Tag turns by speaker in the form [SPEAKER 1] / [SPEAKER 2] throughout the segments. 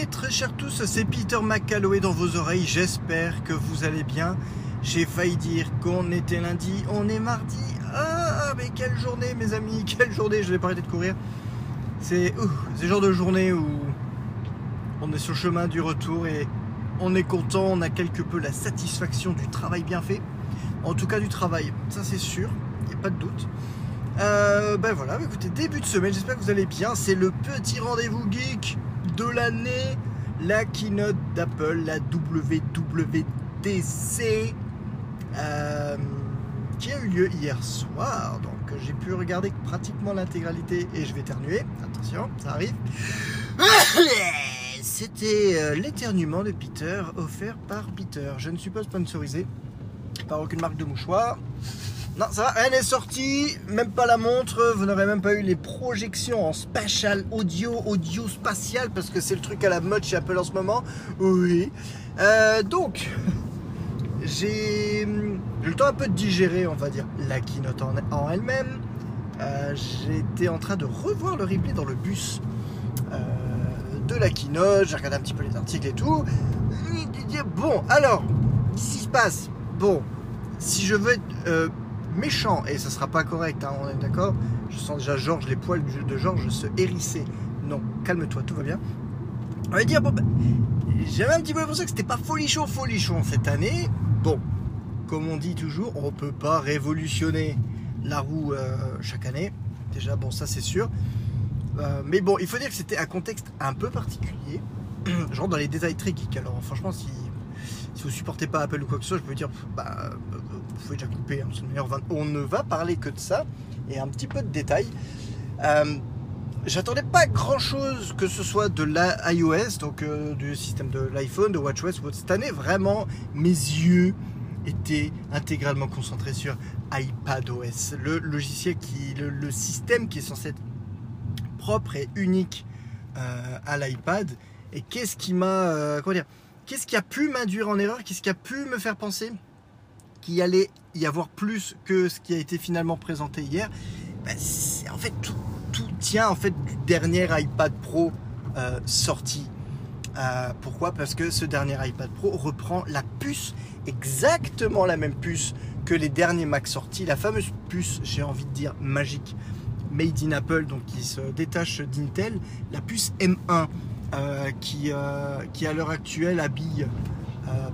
[SPEAKER 1] Mes très chers tous, c'est Peter McCalloway dans vos oreilles, j'espère que vous allez bien. J'ai failli dire qu'on était lundi, on est mardi. Ah mais quelle journée mes amis, quelle journée, je vais pas arrêter de courir. C'est le genre de journée où on est sur le chemin du retour et on est content, on a quelque peu la satisfaction du travail bien fait. En tout cas du travail, ça c'est sûr, il n'y a pas de doute. Euh, ben voilà, écoutez, début de semaine, j'espère que vous allez bien. C'est le petit rendez-vous geek de l'année, la keynote d'Apple, la WWDC, euh, qui a eu lieu hier soir. Donc j'ai pu regarder pratiquement l'intégralité et je vais éternuer. Attention, ça arrive. C'était euh, l'éternuement de Peter offert par Peter. Je ne suis pas sponsorisé par aucune marque de mouchoir. Non, ça va, rien n'est sorti, même pas la montre, vous n'aurez même pas eu les projections en spatial audio, audio spatial, parce que c'est le truc à la mode chez Apple en ce moment. Oui. Euh, donc, j'ai eu le temps un peu de digérer, on va dire, la keynote en, elle-même. Euh, J'étais en train de revoir le replay dans le bus euh, de la keynote, j'ai regardé un petit peu les articles et tout. Bon, alors, qu'est-ce qui se passe? Bon, si je veux méchant, et ça sera pas correct, hein, on est d'accord Je sens déjà Georges, les poils de Georges se hérisser. Non, calme-toi, tout va bien. On va dire, bon, ben, j'avais un petit peu l'impression que c'était pas folichon, folichon cette année. Bon, comme on dit toujours, on peut pas révolutionner la roue euh, chaque année. Déjà, bon, ça c'est sûr. Euh, mais bon, il faut dire que c'était un contexte un peu particulier. Genre dans les détails très. Alors, franchement, si, si vous supportez pas Apple ou quoi que ce soit, je peux dire, bah, pouvez déjà couper, hein, on ne va parler que de ça et un petit peu de détails. Euh, j'attendais pas grand chose que ce soit de l'iOS, donc euh, du système de l'iPhone, de WatchOS. Cette année, vraiment, mes yeux étaient intégralement concentrés sur iPadOS, le logiciel qui, le, système qui est censé être propre et unique euh, à l'iPad. Et qu'est-ce qui m'a, comment dire, qu'est-ce qui a pu m'induire en erreur, qu'est-ce qui a pu me faire penser? Qu'il allait y avoir plus que ce qui a été finalement présenté hier, ben, en fait tout, tient en fait du dernier iPad Pro euh, sorti. Euh, pourquoi? Parce que ce dernier iPad Pro reprend la puce, exactement la même puce que les derniers Mac sortis, la fameuse puce, j'ai envie de dire magique, made in Apple, donc qui se détache d'Intel, la puce M1 euh, qui, qui à l'heure actuelle habille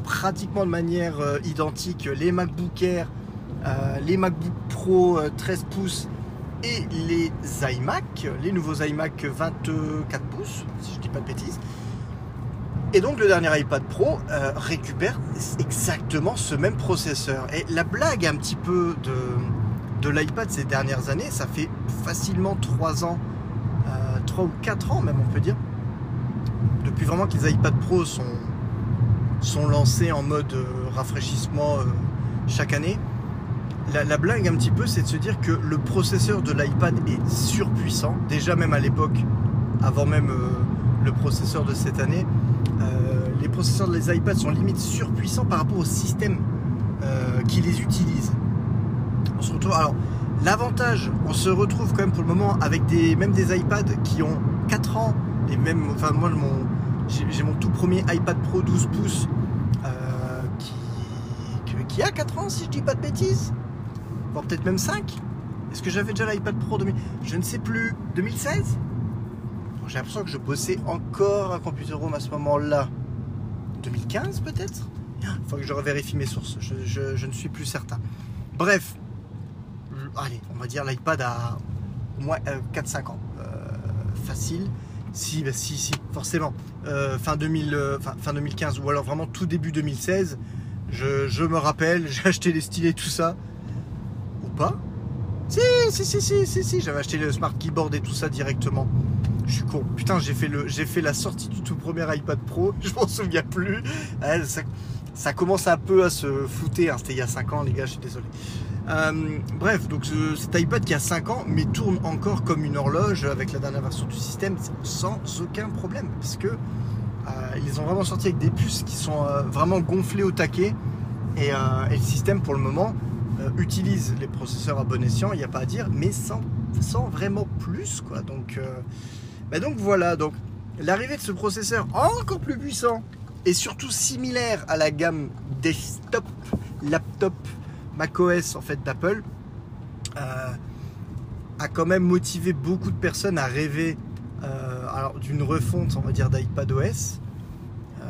[SPEAKER 1] pratiquement de manière euh, identique les MacBook Air, euh, les MacBook Pro 13 pouces et les iMac, les nouveaux iMac 24 pouces, si je dis pas de bêtises. Et donc le dernier iPad Pro récupère exactement ce même processeur. Et la blague un petit peu de, de l'iPad ces dernières années, ça fait facilement 3 ans, 3 ou 4 ans même on peut dire, depuis vraiment que les iPad Pro sont, sont lancés en mode euh, rafraîchissement euh, chaque année. La, blague un petit peu, c'est de se dire que le processeur de l'iPad est surpuissant. Déjà même à l'époque, avant même euh, le processeur de cette année, les processeurs des iPads sont limite surpuissants par rapport au système qui les utilise. On se retrouve. Alors, l'avantage, on se retrouve quand même pour le moment avec des, même des iPads qui ont 4 ans et même, enfin moi j'ai mon tout premier iPad Pro 12 pouces qui, a 4 ans, si je dis pas de bêtises. Voire peut-être même 5. Est-ce que j'avais déjà l'iPad Pro 2000 Je ne sais plus. 2016 J'ai l'impression que je bossais encore à Computer Room à ce moment-là. 2015 peut-être Il faut que je revérifie mes sources. Je, ne suis plus certain. Bref, allez, on va dire l'iPad a au moins 4-5 euh, ans. Euh, facile. Si, bah si, si, forcément. Euh, fin, 2000, euh, fin, 2015 ou alors vraiment tout début 2016. Je, me rappelle, j'ai acheté les stylets, tout ça. Ou pas Si, si, si, si, si, si, j'avais acheté le Smart Keyboard et tout ça directement. Je suis con. Putain, j'ai fait, le, j'ai fait la sortie du tout premier iPad Pro. Je m'en souviens plus. ça, ça, commence un peu à se fouter. Hein. C'était il y a 5 ans, les gars, je suis désolé. Euh, bref, donc cet iPad qui a 5 ans, mais tourne encore comme une horloge avec la dernière version du système sans aucun problème, puisque euh, ils ont vraiment sorti avec des puces qui sont euh, vraiment gonflées au taquet, et, le système pour le moment utilise les processeurs à bon escient, il n'y a pas à dire, mais sans, sans vraiment plus, quoi. Donc, bah donc voilà, donc l'arrivée de ce processeur encore plus puissant et surtout similaire à la gamme desktop, laptop, macOS en fait d'Apple, euh, a quand même motivé beaucoup de personnes à rêver euh, d'une refonte, on va dire, d'iPadOS, euh,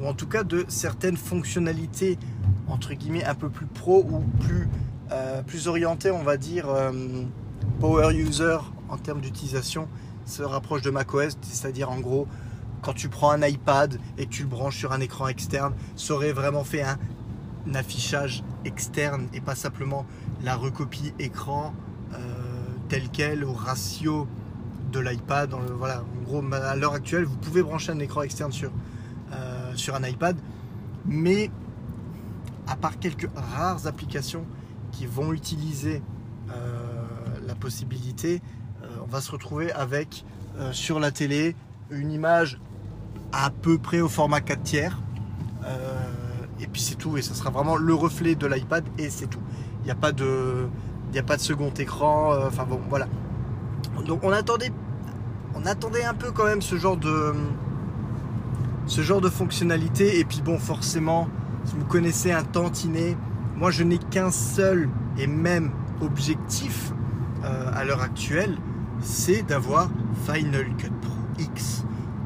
[SPEAKER 1] ou en tout cas de certaines fonctionnalités entre guillemets un peu plus pro ou plus, euh, plus orientées, on va dire, power user en termes d'utilisation, se rapproche de macOS, c'est-à-dire en gros, quand tu prends un iPad et que tu le branches sur un écran externe, ça aurait vraiment fait un, affichage externe et pas simplement la recopie écran tel quel au ratio de l'iPad. Voilà, en gros, à l'heure actuelle, vous pouvez brancher un écran externe sur, euh, sur un iPad, mais à part quelques rares applications qui vont utiliser euh, la possibilité, euh, on va se retrouver avec sur la télé une image à peu près au format 4 tiers. et puis c'est tout, et ça sera vraiment le reflet de l'iPad et c'est tout. Il n'y a pas de il n'y a pas de second écran. Enfin bon, voilà. Donc on attendait, on attendait un peu quand même ce genre de, ce fonctionnalité. Et puis bon, forcément, si vous connaissez un tantinet, moi je n'ai qu'un seul et même objectif euh, à l'heure actuelle, c'est d'avoir Final Cut Pro X,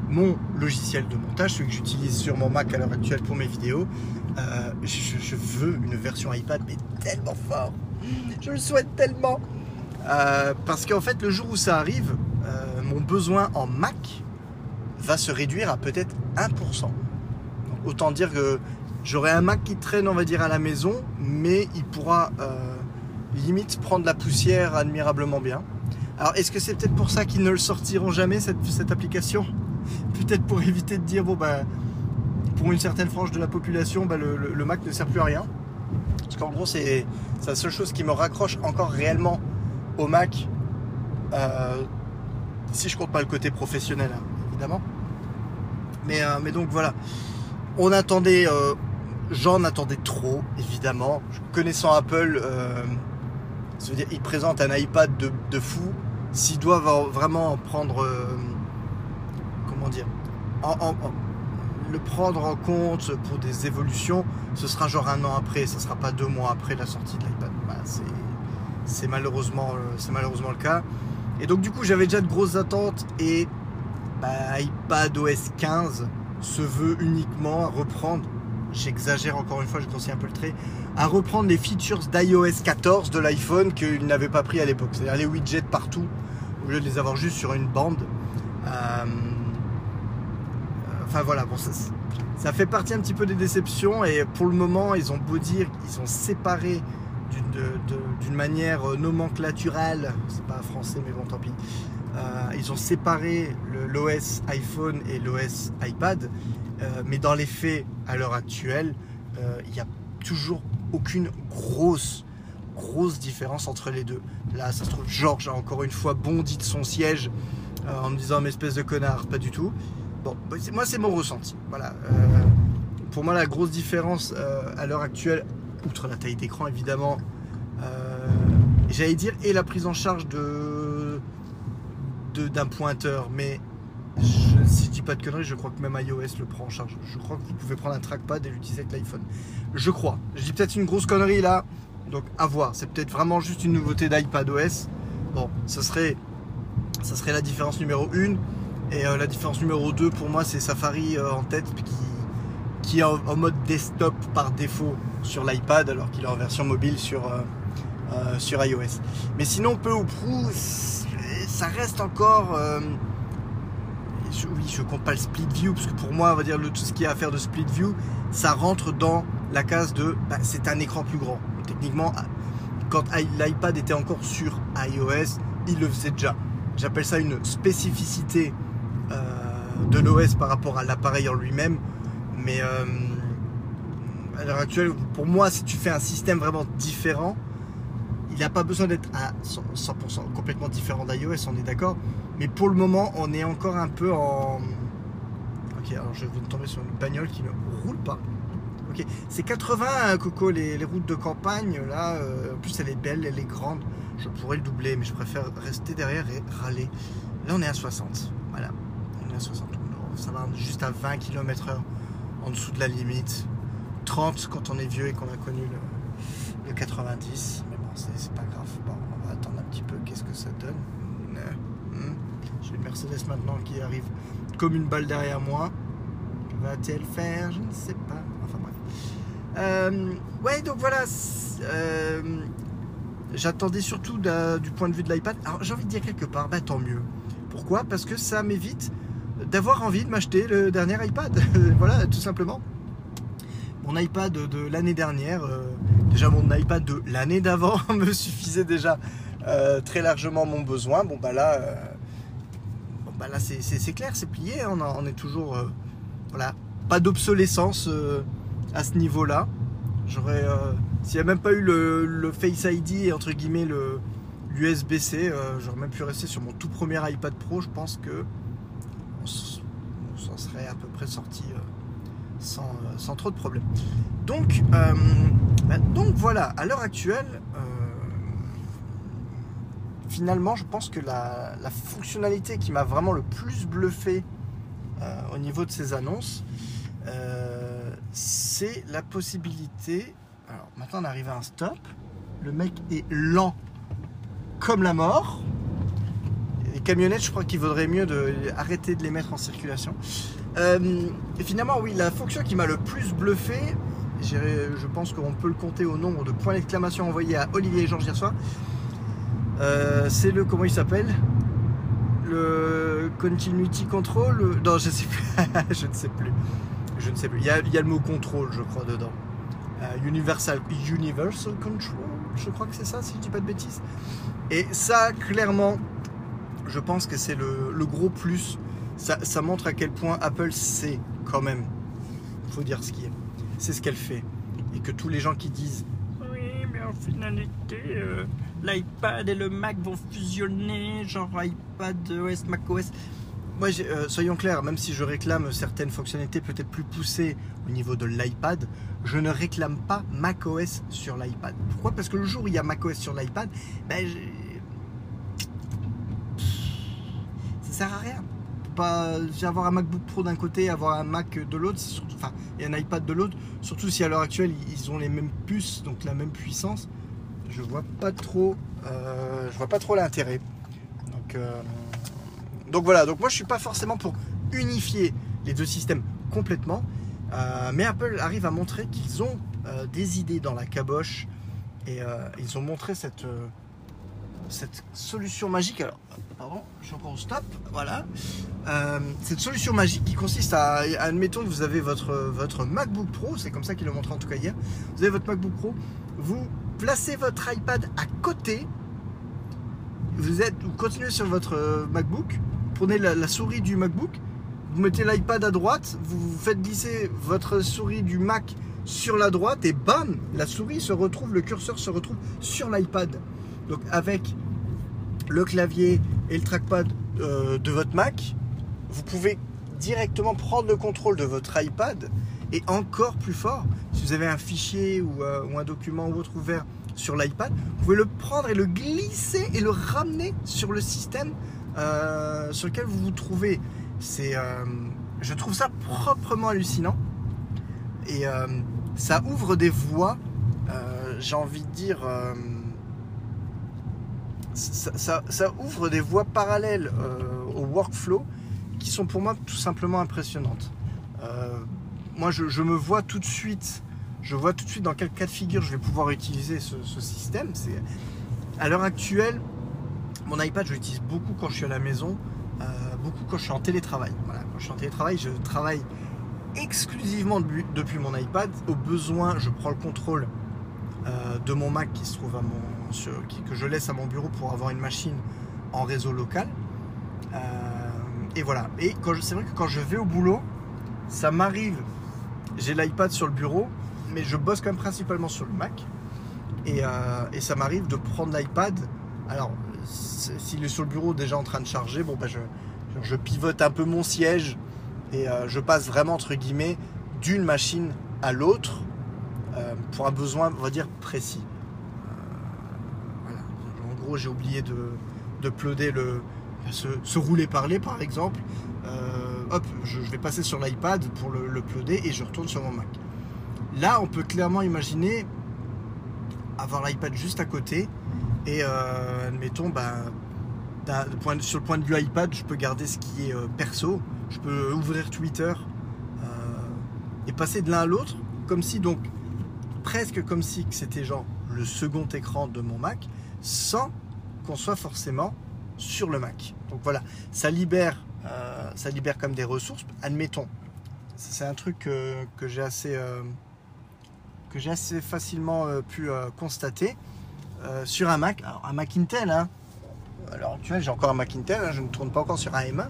[SPEAKER 1] mon logiciel de montage, celui que j'utilise sur mon Mac à l'heure actuelle pour mes vidéos. Euh, je, je, veux une version iPad, mais tellement fort je le souhaite tellement. Euh, parce qu'en fait, le jour où ça arrive, euh, mon besoin en Mac va se réduire à peut-être 1%. autant dire que j'aurai un Mac qui traîne, on va dire, à la maison, mais il pourra euh, limite prendre la poussière admirablement bien. Alors, est-ce que c'est peut-être pour ça qu'ils ne le sortiront jamais, cette, cette application? Peut-être pour éviter de dire, bon, bah, pour une certaine frange de la population, bah, le Mac ne sert plus à rien. Parce qu'en gros, c'est la seule chose qui me raccroche encore réellement au Mac. Euh, si je compte pas le côté professionnel, hein, évidemment. Mais, euh, mais donc voilà. On attendait. Euh, j'en attendais trop, évidemment. Connaissant Apple, ça veut dire ils présentent un iPad de, fou. S'ils doivent vraiment prendre. comment dire le prendre en compte pour des évolutions, ce sera genre un an après, ce sera pas deux mois après la sortie de l'iPad. Bah, c'est euh, malheureusement le cas. Et donc du coup j'avais déjà de grosses attentes et bah, iPad OS 15 se veut uniquement reprendre, j'exagère encore une fois, je conseille un peu le trait, à reprendre les features d'iOS 14 de l'iPhone qu'il n'avait pas pris à l'époque. C'est-à-dire les widgets partout, au lieu de les avoir juste sur une bande. Euh, Enfin voilà, bon, ça, fait partie un petit peu des déceptions et pour le moment, ils ont beau dire qu'ils ont séparé d'une manière euh, nomenclaturale, c'est pas français mais bon tant pis, euh, ils ont séparé l'OS iPhone et l'OS iPad, euh, mais dans les faits, à l'heure actuelle, il n'y a toujours aucune grosse grosse différence entre les deux. Là, ça se trouve, Georges a encore une fois bondi de son siège en me disant, mais espèce de connard, pas du tout. Bon, bah, moi c'est mon ressenti. Voilà. Pour moi la grosse différence à l'heure actuelle, outre la taille d'écran évidemment, j'allais dire et la prise en charge de d'un pointeur, mais si je dis pas de conneries, je crois que même iOS le prend en charge. Je crois que vous pouvez prendre un trackpad et l'utiliser avec l'iPhone. Je crois. Je dis peut-être une grosse connerie là, donc à voir. C'est peut-être vraiment juste une nouveauté d'iPadOS. Bon, ça serait, ça serait la différence numéro 1. Et euh, la différence numéro 2 pour moi c'est Safari euh, en tête qui, qui est en, mode desktop par défaut sur l'iPad alors qu'il est en version mobile sur, euh, sur iOS. Mais sinon peu ou prou ça reste encore... oui je compte pas le split view parce que pour moi on va dire le, tout ce qui a à faire de split view ça rentre dans la case de bah, c'est un écran plus grand. Techniquement quand l'iPad était encore sur iOS il le faisait déjà. J'appelle ça une spécificité de l'OS par rapport à l'appareil en lui-même. Mais euh, à l'heure actuelle, pour moi, si tu fais un système vraiment différent, il n'a pas besoin d'être à 100% complètement différent d'iOS, on est d'accord. Mais pour le moment, on est encore un peu en. Ok, alors je de tomber sur une bagnole qui ne roule pas. Ok, c'est 80, hein, Coco, les, routes de campagne. Là, euh, en plus, elle est belle, elle est grande. Je pourrais le doubler, mais je préfère rester derrière et râler. Là, on est à 60. Voilà. 60 ça va juste à 20 km/h en dessous de la limite. 30 quand on est vieux et qu'on a connu le, 90. C'est pas grave. Bon, on va attendre un petit peu. Qu'est-ce que ça donne hmm. J'ai une Mercedes maintenant qui arrive comme une balle derrière moi. Va-t-elle faire Je ne sais pas. Enfin bref. Euh, ouais, donc voilà. Euh, j'attendais surtout du point de vue de l'iPad. Alors j'ai envie de dire quelque part, bah tant mieux. Pourquoi? Parce que ça m'évite d'avoir envie de m'acheter le dernier iPad. voilà, tout simplement. Mon iPad de l'année dernière, euh, déjà mon iPad de l'année d'avant me suffisait déjà euh, très largement mon besoin. Bon bah là, euh, bah c'est clair, c'est plié. Hein. On, est toujours, voilà, pas d'obsolescence à ce niveau-là. J'aurais, s'il n'y a même pas eu le, Face ID et entre guillemets le l'USB-C, j'aurais même pu rester sur mon tout premier iPad Pro. Je pense que on, serait à peu près sorti sans, sans, trop de problèmes. Donc, bah, donc voilà, à l'heure actuelle, finalement, je pense que la, fonctionnalité qui m'a vraiment le plus bluffé euh, au niveau de ces annonces, euh, c'est la possibilité. Alors maintenant, on arrive à un stop. Le mec est lent comme la mort. Les camionnettes, je crois qu'il vaudrait mieux de arrêter de les mettre en circulation. Euh, finalement, oui, la fonction qui m'a le plus bluffé, je pense qu'on peut le compter au nombre de points d'exclamation envoyés à Olivier et Georges hier soir. Euh, c'est le comment il s'appelle? Le continuity control? Non je ne sais plus. Je ne sais plus. Il y a, le mot contrôle je crois dedans. Euh, universal universal control je crois que c'est ça si je dis pas de bêtises. Et ça clairement je pense que c'est le, gros plus ça, montre à quel point Apple sait quand même il faut dire ce qui est c'est ce qu'elle fait et que tous les gens qui disent oui mais en finalité euh, l'iPad et le Mac vont fusionner, genre iPad OS, Mac OS. Moi, euh, soyons clairs, même si je réclame certaines fonctionnalités peut-être plus poussées au niveau de l'iPad, je ne réclame pas macOS sur l'iPad. Pourquoi? Parce que le jour où il y a macOS sur l'iPad, ben, ça sert à rien. Avoir un MacBook Pro d'un côté, avoir un Mac de l'autre, enfin, et un iPad de l'autre, surtout si à l'heure actuelle ils ont les mêmes puces, donc la même puissance je vois pas trop, euh, je vois pas trop l'intérêt. Donc, euh, donc voilà. Donc moi, je suis pas forcément pour unifier les deux systèmes complètement, euh, mais Apple arrive à montrer qu'ils ont des idées dans la caboche et ils ont montré cette cette solution magique. Alors, pardon, je suis encore au stop. Voilà. cette solution magique qui consiste à, admettons que vous avez votre, votre MacBook Pro, c'est comme ça qu'ils l'ont montré en tout cas hier. Vous avez votre MacBook Pro, vous placez votre iPad à côté. Vous, êtes, vous continuez sur votre euh, MacBook, prenez la, souris du MacBook, vous mettez l'iPad à droite, vous faites glisser votre souris du Mac sur la droite et bam, la souris se retrouve, le curseur se retrouve sur l'iPad. Donc avec le clavier et le trackpad euh, de votre Mac, vous pouvez directement prendre le contrôle de votre iPad et encore plus fort, si vous avez un fichier ou, euh, un document ou autre ouvert sur l'iPad, vous pouvez le prendre et le glisser et le ramener sur le système euh, sur lequel vous vous trouvez. C'est, je trouve ça proprement hallucinant et ça ouvre des voies. j'ai envie de dire, ça, ouvre des voies parallèles au workflow qui sont pour moi tout simplement impressionnantes moi je, me vois tout de suite, je vois tout de suite dans quel cas de figure je vais pouvoir utiliser ce, système. C'est à l'heure actuelle, mon iPad je l'utilise beaucoup quand je suis à la maison, euh, beaucoup quand je suis en télétravail. Voilà, quand je suis en télétravail, je travaille exclusivement depuis mon iPad. Au besoin, je prends le contrôle euh, de mon Mac qui se trouve à mon, que je laisse à mon bureau pour avoir une machine en réseau local. Euh, et voilà. Et c'est vrai que quand je vais au boulot, ça m'arrive j'ai l'iPad sur le bureau, mais je bosse quand même principalement sur le Mac. Et, euh, ça m'arrive de prendre l'iPad. Alors, s'il est sur le bureau déjà en train de charger, bon, bah, je, pivote un peu mon siège et euh, je passe vraiment, entre guillemets, d'une machine à l'autre pour un besoin, on va dire, précis. J'ai oublié de, de le, se, rouler parler, par exemple. hop, je, vais passer sur l'iPad pour le, uploader et je retourne sur mon Mac. Là, on peut clairement imaginer avoir l'iPad juste à côté et euh, admettons, bah, sur le point de vue iPad, je peux garder ce qui est euh, perso, je peux ouvrir Twitter et passer de l'un à l'autre, comme si donc presque comme si c'était genre le second écran de mon Mac, sans qu'on soit forcément sur le Mac. Donc voilà, ça libère, euh, ça libère comme des ressources. Admettons, c'est un truc que, j'ai assez, euh, que j'ai assez facilement euh, pu constater sur un Mac. Alors un Mac Intel, hein. alors tu vois, j'ai encore un Mac Intel, hein, je ne tourne pas encore sur un M1.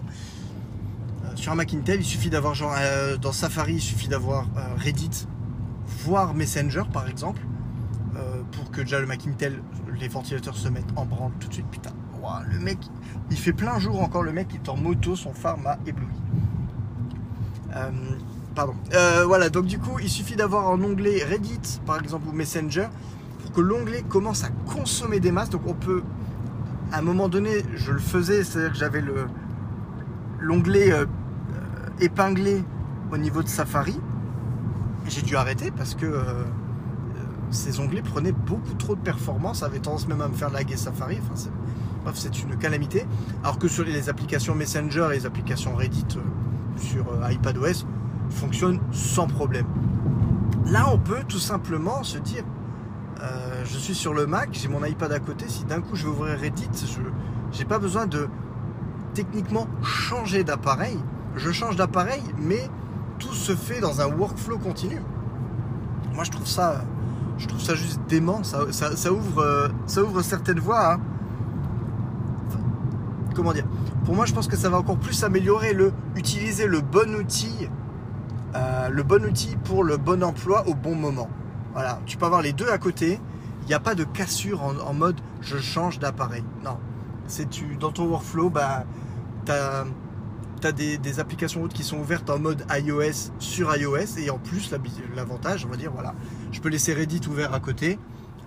[SPEAKER 1] sur un Mac Intel, il suffit d'avoir dans Safari, il suffit d'avoir Reddit, voire Messenger par exemple, pour que déjà le Mac Intel, les ventilateurs se mettent en branle tout de suite. Putain, le mec, il fait plein jour encore, le mec il est en moto, son phare m'a ébloui. Euh, pardon. Euh, voilà, donc du coup, il suffit d'avoir un onglet Reddit, par exemple, ou Messenger, pour que l'onglet commence à consommer des masses. Donc on peut, à un moment donné, je le faisais, c'est-à-dire que j'avais le l'onglet euh, épinglé au niveau de Safari. J'ai dû arrêter parce que ces onglets prenaient beaucoup trop de performance, avaient tendance même à me faire laguer Safari. Enfin, c'est une calamité. Alors que sur les applications Messenger et les applications Reddit euh, sur euh, iPadOS fonctionnent sans problème. Là, on peut tout simplement se dire euh, je suis sur le Mac, j'ai mon iPad à côté. Si d'un coup je veux ouvrir Reddit, je n'ai pas besoin de techniquement changer d'appareil. Je change d'appareil, mais tout se fait dans un workflow continu. Moi, je trouve ça, je trouve ça juste dément. Ça, ouvre, ça ouvre certaines voies. Hein comment dire? Pour moi, je pense que ça va encore plus améliorer le utiliser le bon outil, euh, le bon outil pour le bon emploi au bon moment. Voilà, tu peux avoir les deux à côté. Il n'y a pas de cassure en, mode je change d'appareil. Non, c'est tu dans ton workflow, bah, tu as, des, applications qui sont ouvertes en mode iOS sur iOS et en plus l'avantage, on va dire, voilà, je peux laisser Reddit ouvert à côté.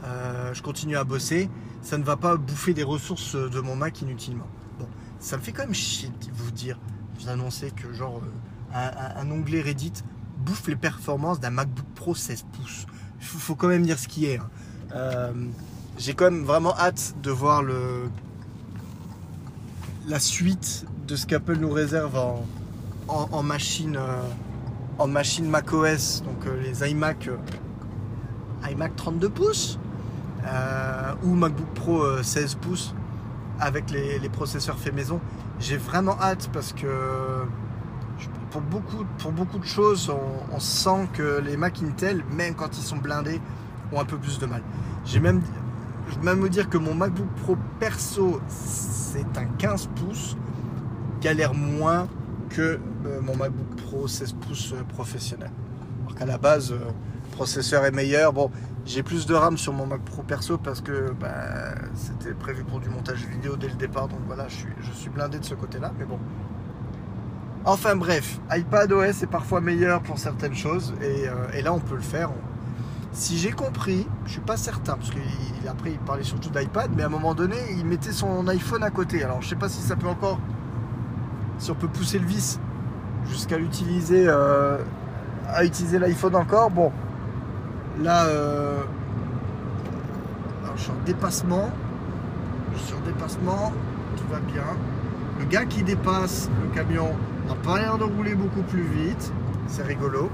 [SPEAKER 1] Euh, je continue à bosser, ça ne va pas bouffer des ressources de mon Mac inutilement ça me fait quand même chier de vous dire, vous annoncer que genre euh, un, onglet Reddit bouffe les performances d'un MacBook Pro 16 pouces. Il faut, quand même dire ce qui est. Hein. Euh, j'ai quand même vraiment hâte de voir le, la suite de ce qu'Apple nous réserve en, machine en machine euh, macOS, donc les iMac iMac 32 pouces ou MacBook Pro 16 pouces avec les, processeurs faits maison. J'ai vraiment hâte parce que pour beaucoup, pour beaucoup de choses, on, sent que les Mac Intel, même quand ils sont blindés, ont un peu plus de mal. J'ai même, je même me dire que mon MacBook Pro perso, c'est un 15 pouces, galère moins que euh, mon MacBook Pro 16 pouces euh, professionnel. Alors qu'à la base, euh, le processeur est meilleur. Bon, j'ai plus de RAM sur mon Mac Pro perso parce que bah, c'était prévu pour du montage vidéo dès le départ. Donc voilà, je suis, blindé de ce côté-là. Mais bon. Enfin bref, iPad OS est parfois meilleur pour certaines choses. Et, euh, là, on peut le faire. Si j'ai compris, je suis pas certain, parce qu'après il, parlait surtout d'iPad, mais à un moment donné, il mettait son iPhone à côté. Alors je sais pas si ça peut encore. Si on peut pousser le vis jusqu'à l'utiliser. Euh, à utiliser l'iPhone encore. Bon, Là, euh, je suis en dépassement. Je suis en dépassement. Tout va bien. Le gars qui dépasse le camion n'a pas l'air de rouler beaucoup plus vite. C'est rigolo.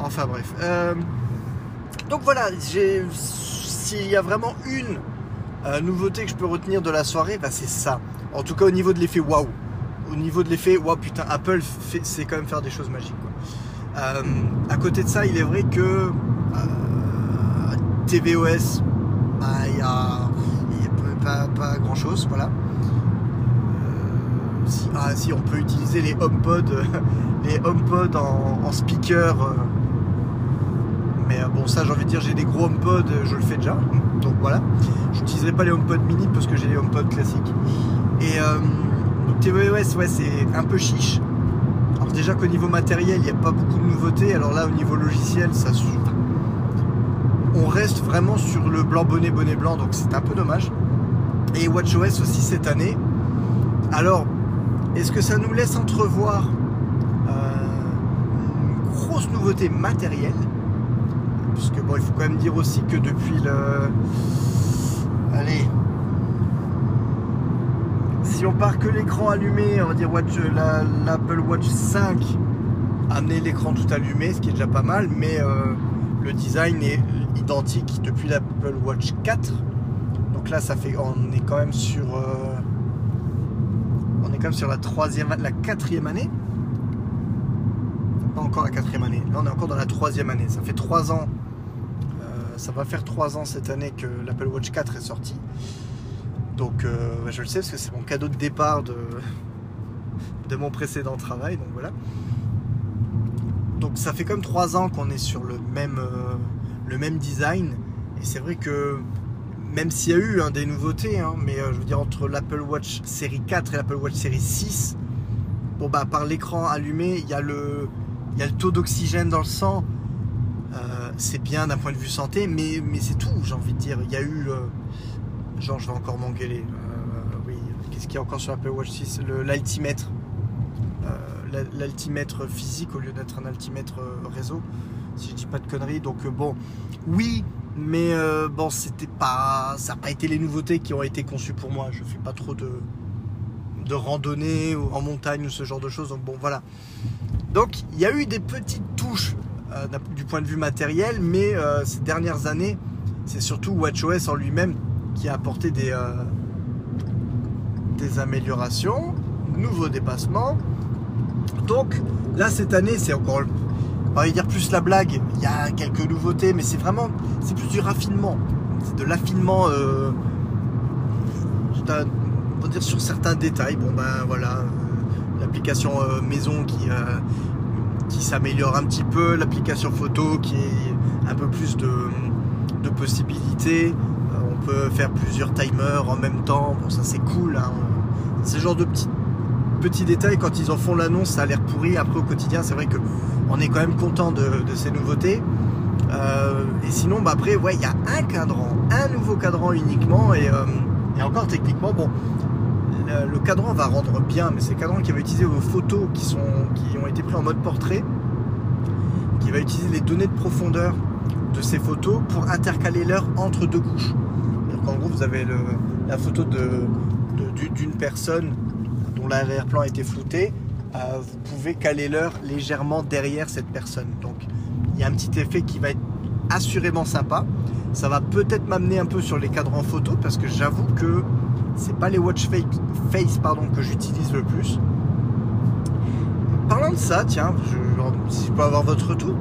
[SPEAKER 1] Enfin bref. Euh, donc voilà, s'il y a vraiment une nouveauté que je peux retenir de la soirée, bah, c'est ça. En tout cas au niveau de l'effet waouh. Au niveau de l'effet waouh putain, Apple c'est quand même faire des choses magiques. à côté de ça, il est vrai que euh, TVOS, bah, il n'y a, pas, grand chose. Voilà. Euh, si, ah, si, on peut utiliser les HomePod, les HomePod en, speaker. Euh, mais bon, ça, j'ai envie de dire, j'ai des gros HomePod, je le fais déjà. Donc voilà. Je n'utiliserai pas les HomePod mini parce que j'ai les HomePod classiques. Et TVOS, ouais, c'est un peu chiche. Alors déjà qu'au niveau matériel, il n'y a pas beaucoup de nouveautés. Alors là, au niveau logiciel, ça, on reste vraiment sur le blanc bonnet bonnet blanc, donc c'est un peu dommage. Et WatchOS aussi cette année. Alors, est-ce que ça nous laisse entrevoir grosse nouveauté matérielle, puisque bon, il faut quand même dire aussi que depuis le. Allez. Si on part que l'écran allumé, on va dire Watch, l'Apple Watch 5 amener l'écran tout allumé, ce qui est déjà pas mal, mais euh, le design est identique depuis l'Apple Watch 4. Donc là, ça fait, on est quand même sur, euh, on est quand même sur la troisième, la quatrième année. Pas encore la quatrième année. Là, on est encore dans la troisième année. Ça fait trois ans. Euh, ça va faire trois ans cette année que l'Apple Watch 4 est sorti. Donc, je le sais parce que c'est mon cadeau de départ de, mon précédent travail. Donc voilà donc ça fait comme trois ans qu'on est sur le même, euh, design. Et c'est vrai que même s'il y a eu hein, des nouveautés, hein, mais euh, je veux dire entre l'Apple Watch série 4 et l'Apple Watch série 6, bon bah par l'écran allumé, il y a le, taux d'oxygène dans le sang. Euh, c'est bien d'un point de vue santé, mais, mais c'est tout, j'ai envie de dire. Il y a eu. Genre, je vais encore m'engueuler. oui, qu'est-ce qu'il y a encore sur l'Apple Watch 6 L'altimètre l'altimètre physique au lieu d'être un altimètre euh, réseau, si je dis pas de conneries. Donc euh, bon, oui, mais euh, bon, c'était pas, ça n'a pas été les nouveautés qui ont été conçues pour moi. Je fais pas trop de de randonnée en montagne ou ce genre de choses. Donc bon, voilà. Donc il y a eu des petites touches du point de vue matériel, mais ces dernières années, c'est surtout WatchOS en lui-même qui a apporté des, des améliorations, nouveaux dépassements, donc là cette année c'est encore, on va dire plus la blague. Il y a quelques nouveautés, mais c'est vraiment, c'est plus du raffinement, c'est de l'affinement. Euh, on va dire sur certains détails. Bon ben voilà, euh, l'application euh, maison qui qui s'améliore un petit peu, l'application photo qui est un peu plus de possibilités. Faire plusieurs timers en même temps. Bon ça c'est cool. Hein. Ce genre de petites petits détails, quand ils en font l'annonce, ça a l'air pourri. Après, au quotidien, c'est vrai que on est quand même content de, ces nouveautés. Euh, et sinon, bah après, ouais, il y a un cadran, un nouveau cadran uniquement. Et, euh, encore techniquement, bon, le, cadran va rendre bien, mais c'est le cadran qui va utiliser vos photos qui, sont, qui ont été prises en mode portrait, qui va utiliser les données de profondeur de ces photos pour intercaler l'heure entre deux couches. En gros, vous avez la photo d'une personne l'arrière-plan a été flouté, euh, vous pouvez caler l'heure légèrement derrière cette personne. Donc il y a un petit effet qui va être assurément sympa. Ça va peut-être m'amener un peu sur les cadrans photo parce que j'avoue que c'est pas les watch face pardon, que j'utilise le plus. Parlant de ça, tiens, si je peux avoir votre retour.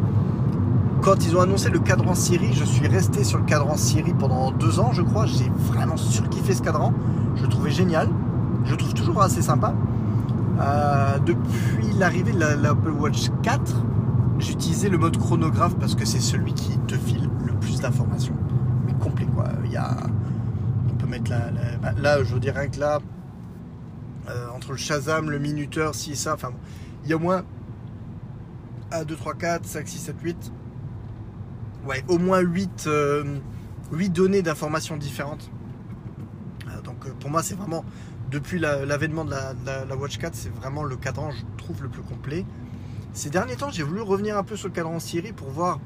[SPEAKER 1] Quand ils ont annoncé le cadran Siri, je suis resté sur le cadran Siri pendant deux ans, je crois. J'ai vraiment surkiffé ce cadran. Je le trouvais génial je trouve toujours assez sympa. Euh, depuis l'arrivée de l'Apple Watch 4, j'utilisais le mode chronographe parce que c'est celui qui te file le plus d'informations. Mais complet quoi. Il y a, on peut mettre la, bah, là, je rien que là, euh, entre le Shazam, le minuteur, si ça, enfin, il y a au moins 1, 2, 3, 4, 5, 6, 7, 8. Ouais, au moins 8, 8 euh, données d'informations différentes. donc pour moi, c'est vraiment depuis l'avènement de la, Watch 4, c'est vraiment le cadran, je trouve, le plus complet. Ces derniers temps, j'ai voulu revenir un peu sur le cadran Siri pour voir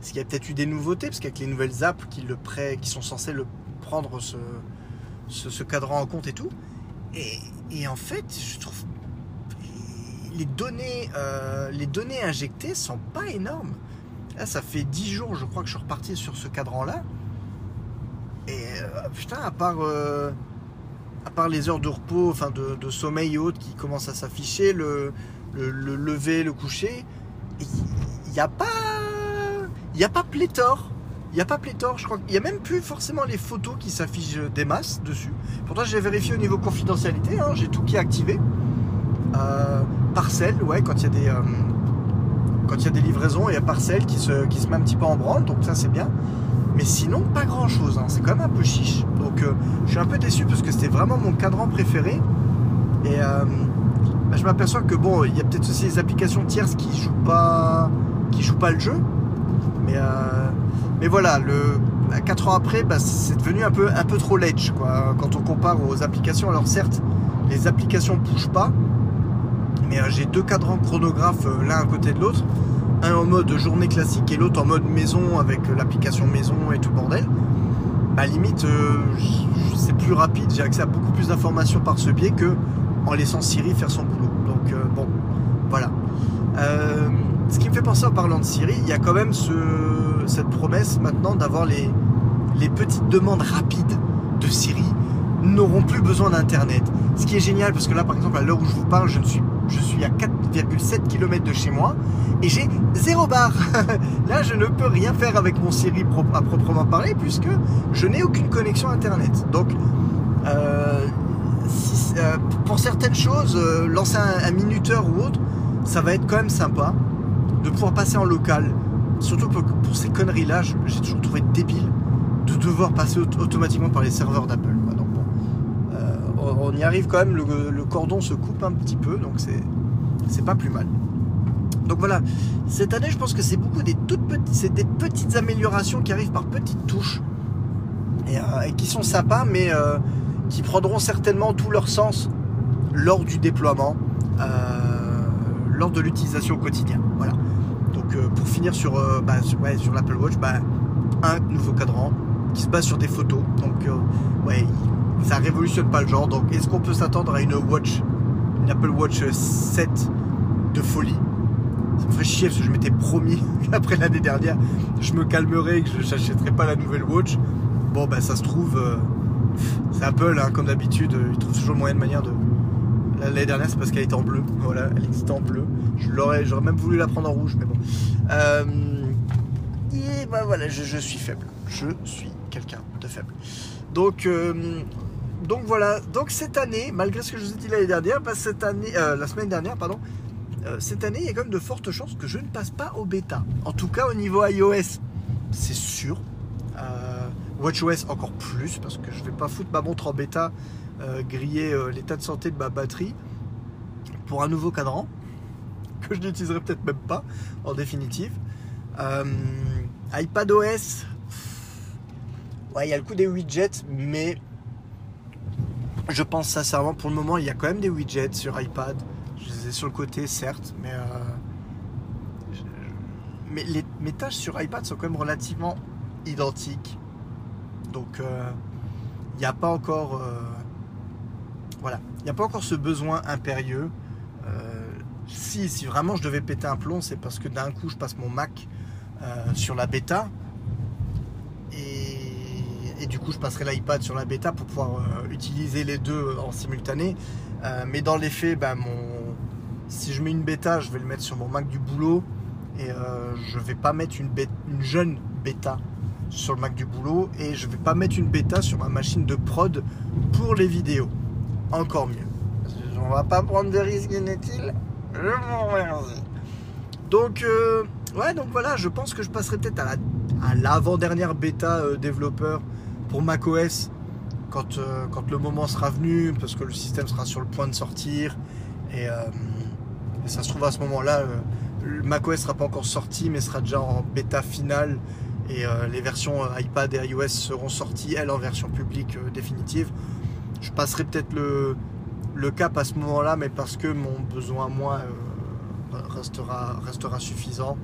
[SPEAKER 1] s'il y a peut-être eu des nouveautés, parce qu'avec les nouvelles apps qui, le qui sont censées le prendre ce, ce, cadran en compte et tout. Et, en fait, je trouve les données, euh, les données injectées sont pas énormes. Là, ça fait 10 jours, je crois, que je suis reparti sur ce cadran-là. Et euh, putain, à part. Euh, à part les heures de repos, enfin de, sommeil et autres qui commencent à s'afficher, le, lever, le coucher, il n'y a pas. Il n'y a pas pléthore. Il n'y a pas pléthore, je crois. Il n'y a même plus forcément les photos qui s'affichent des masses dessus. Pourtant, j'ai vérifié au niveau confidentialité, hein, j'ai tout qui est activé. Euh, parcelle, ouais, quand il y a des. Quand il y a des livraisons, il y a parcelle qui se, qui se met un petit peu en branle, donc ça c'est bien. Mais sinon, pas grand chose. Hein. C'est quand même un peu chiche. Donc, euh, je suis un peu déçu parce que c'était vraiment mon cadran préféré. Et euh, bah, je m'aperçois que bon, il y a peut-être aussi des applications tierces qui jouent pas, qui jouent pas le jeu. Mais, euh, mais voilà, le, 4 ans après, bah, c'est devenu un peu, un peu trop ledge quoi, quand on compare aux applications. Alors certes, les applications ne bougent pas, mais j'ai deux cadrans chronographes l'un à côté de l'autre. un en mode journée classique et l'autre en mode maison avec l'application maison et tout bordel, bah limite euh, c'est plus rapide, j'ai accès à beaucoup plus d'informations par ce biais que en laissant Siri faire son boulot. Donc euh, bon, voilà. Euh, ce qui me fait penser en parlant de Siri, il y a quand même ce, cette promesse maintenant d'avoir les, les petites demandes rapides de Siri n'auront plus besoin d'internet. Ce qui est génial parce que là par exemple à l'heure où je vous parle, je, ne suis, je suis à 4,7 km de chez moi et j'ai zéro barre. là je ne peux rien faire avec mon Siri à proprement parler puisque je n'ai aucune connexion internet. Donc euh, euh, pour certaines choses, euh, lancer un, minuteur ou autre, ça va être quand même sympa de pouvoir passer en local. Surtout pour, ces conneries-là, j'ai toujours trouvé débile de devoir passer automatiquement par les serveurs d'Apple. Euh, on y arrive quand même, le, cordon se coupe un petit peu, donc c'est pas plus mal. Donc voilà, cette année, je pense que c'est beaucoup des toutes petites, des petites améliorations qui arrivent par petites touches et, qui sont sympas, mais qui prendront certainement tout leur sens lors du déploiement, euh, lors de l'utilisation au quotidien. Voilà. Donc euh, pour finir sur, euh, bah, sur, l'Apple Watch, bah, un nouveau cadran qui se base sur des photos. Donc ouais, ça révolutionne pas le genre. Donc est-ce qu'on peut s'attendre à une Watch, une Apple Watch 7 de folie? Ça me ferait chier parce que je m'étais promis qu'après l'année dernière, je me calmerais et que je n'achèterais pas la nouvelle Watch. Bon, bah ça se trouve, c'est Apple, hein, comme d'habitude, euh, ils trouvent toujours moyen de manière de. L'année dernière, c'est parce qu'elle était en bleu. Voilà, elle existait en bleu. Je l'aurais, j'aurais même voulu la prendre en rouge, mais bon. Euh, et bah voilà, je, suis faible. Je suis quelqu'un de faible. Donc, euh, donc voilà. Donc cette année, malgré ce que je vous ai dit l'année dernière, bah, cette année, la semaine dernière, pardon, cette année, il y a quand même de fortes chances que je ne passe pas au bêta. En tout cas, au niveau iOS, c'est sûr. WatchOS encore plus parce que je vais pas foutre ma montre en bêta euh, griller euh, l'état de santé de ma batterie pour un nouveau cadran que je n'utiliserai peut-être même pas en définitive. Euh, iPadOS, il y a le coup des widgets, mais je pense sincèrement pour le moment il y a quand même des widgets sur iPad. Je les ai sur le côté certes, mais, mais les, mes tâches sur iPad sont quand même relativement identiques. Donc, il euh, n'y a pas encore, euh, voilà, il n'y a pas encore ce besoin impérieux. Euh, si, si vraiment je devais péter un plomb, c'est parce que d'un coup je passe mon Mac sur la bêta et, du coup je passerai l'iPad sur la bêta pour pouvoir utiliser les deux en simultané. mais dans les faits, mon, si je mets une bêta, je vais le mettre sur mon Mac du boulot et je vais pas mettre une, une jeune bêta sur le Mac du boulot et je vais pas mettre une bêta sur ma machine de prod pour les vidéos. Encore mieux. On va pas prendre de risques, n'est-il Je vous Donc, euh, ouais, donc voilà, je pense que je passerai peut-être à l'avant-dernière bêta euh, développeur pour macOS quand, euh, quand le moment sera venu, parce que le système sera sur le point de sortir. Et, et ça se trouve à ce moment-là, macOS sera pas encore sorti, mais sera déjà en bêta finale et euh, les versions euh, iPad et iOS seront sorties, elles, en version publique euh, définitive. Je passerai peut-être le, le, cap à ce moment-là, mais parce que mon besoin à moi restera, restera suffisant.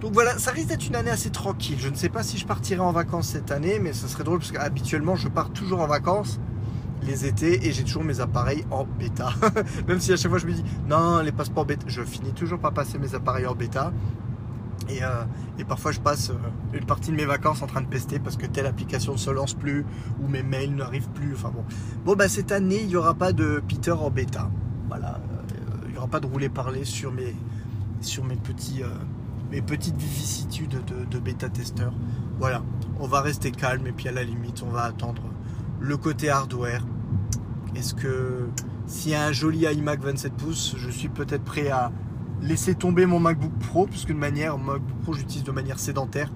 [SPEAKER 1] Donc voilà, ça risque d'être une année assez tranquille. Je ne sais pas si je partirai en vacances cette année, mais ça serait drôle parce qu'habituellement je pars toujours en vacances les étés et j'ai toujours mes appareils en bêta. Même si à chaque fois je me dis non, les passeports bêta, je finis toujours par passer mes appareils en bêta. Euh, et, parfois je passe euh, une partie de mes vacances en train de pester parce que telle application ne se lance plus ou mes mails n'arrivent plus. Enfin bon. Bon bah cette année il n'y aura pas de Peter en bêta. Voilà. Euh, il n'y aura pas de rouler parler sur mes, sur mes petits mes petites vicissitudes de, de bêta testeur. Voilà. On va rester calme et puis à la limite on va attendre le côté hardware. Est-ce que s'il y a un joli iMac 27 pouces, je suis peut-être prêt à laisser tomber mon MacBook Pro, puisque de manière, MacBook Pro j'utilise de manière sédentaire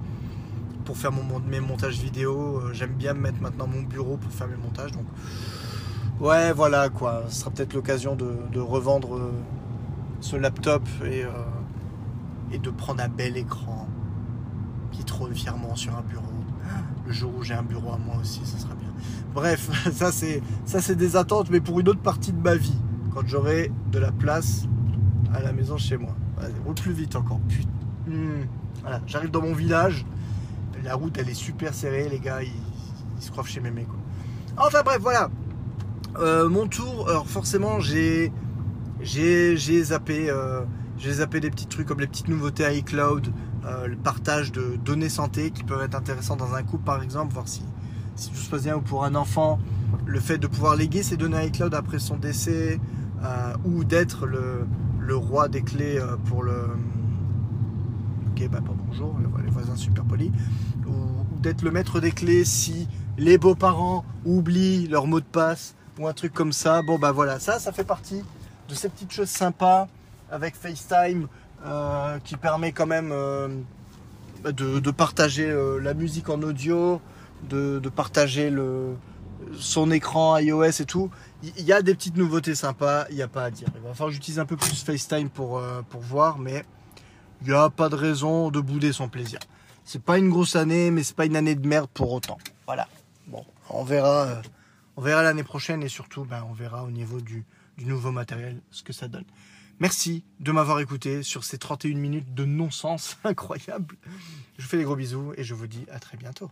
[SPEAKER 1] pour faire mon, mes montages vidéo. Euh, j'aime bien mettre maintenant mon bureau pour faire mes montages. Donc ouais voilà quoi. Ce sera peut-être l'occasion de, revendre euh, ce laptop et, euh, de prendre un bel écran qui trône fièrement sur un bureau. Le jour où j'ai un bureau à moi aussi, ça sera bien. Bref, ça c'est ça c'est des attentes, mais pour une autre partie de ma vie, quand j'aurai de la place à la maison chez moi. Allez, roule plus vite encore, putain. Hmm, voilà, j'arrive dans mon village. La route, elle est super serrée. Les gars, ils, ils se croient chez mémé. Quoi. Enfin bref, voilà. Euh, mon tour, alors forcément, j'ai j'ai zappé, euh, j'ai zappé des petits trucs comme les petites nouveautés à iCloud, euh, le partage de données santé qui peuvent être intéressants dans un couple par exemple, voir si, si tout se passe bien ou pour un enfant, le fait de pouvoir léguer ces données à iCloud après son décès ou d'être le, le, roi des clés pour le. Ok, bah bonjour, les voisins super polis. Ou, d'être le maître des clés si les beaux-parents oublient leur mot de passe ou un truc comme ça. Bon, bah voilà, ça, ça fait partie de ces petites choses sympas avec FaceTime euh, qui permet quand même euh, de, partager euh, la musique en audio, de, partager le, son écran iOS et tout. Il y a des petites nouveautés sympas, il n'y a pas à dire. Il va falloir que j'utilise un peu plus FaceTime pour, pour voir, mais il n'y a pas de raison de bouder son plaisir. C'est pas une grosse année, mais c'est pas une année de merde pour autant. Voilà. Bon, on verra, on verra l'année prochaine et surtout, ben, on verra au niveau du, du nouveau matériel, ce que ça donne. Merci de m'avoir écouté sur ces 31 minutes de non-sens incroyable. Je vous fais des gros bisous et je vous dis à très bientôt.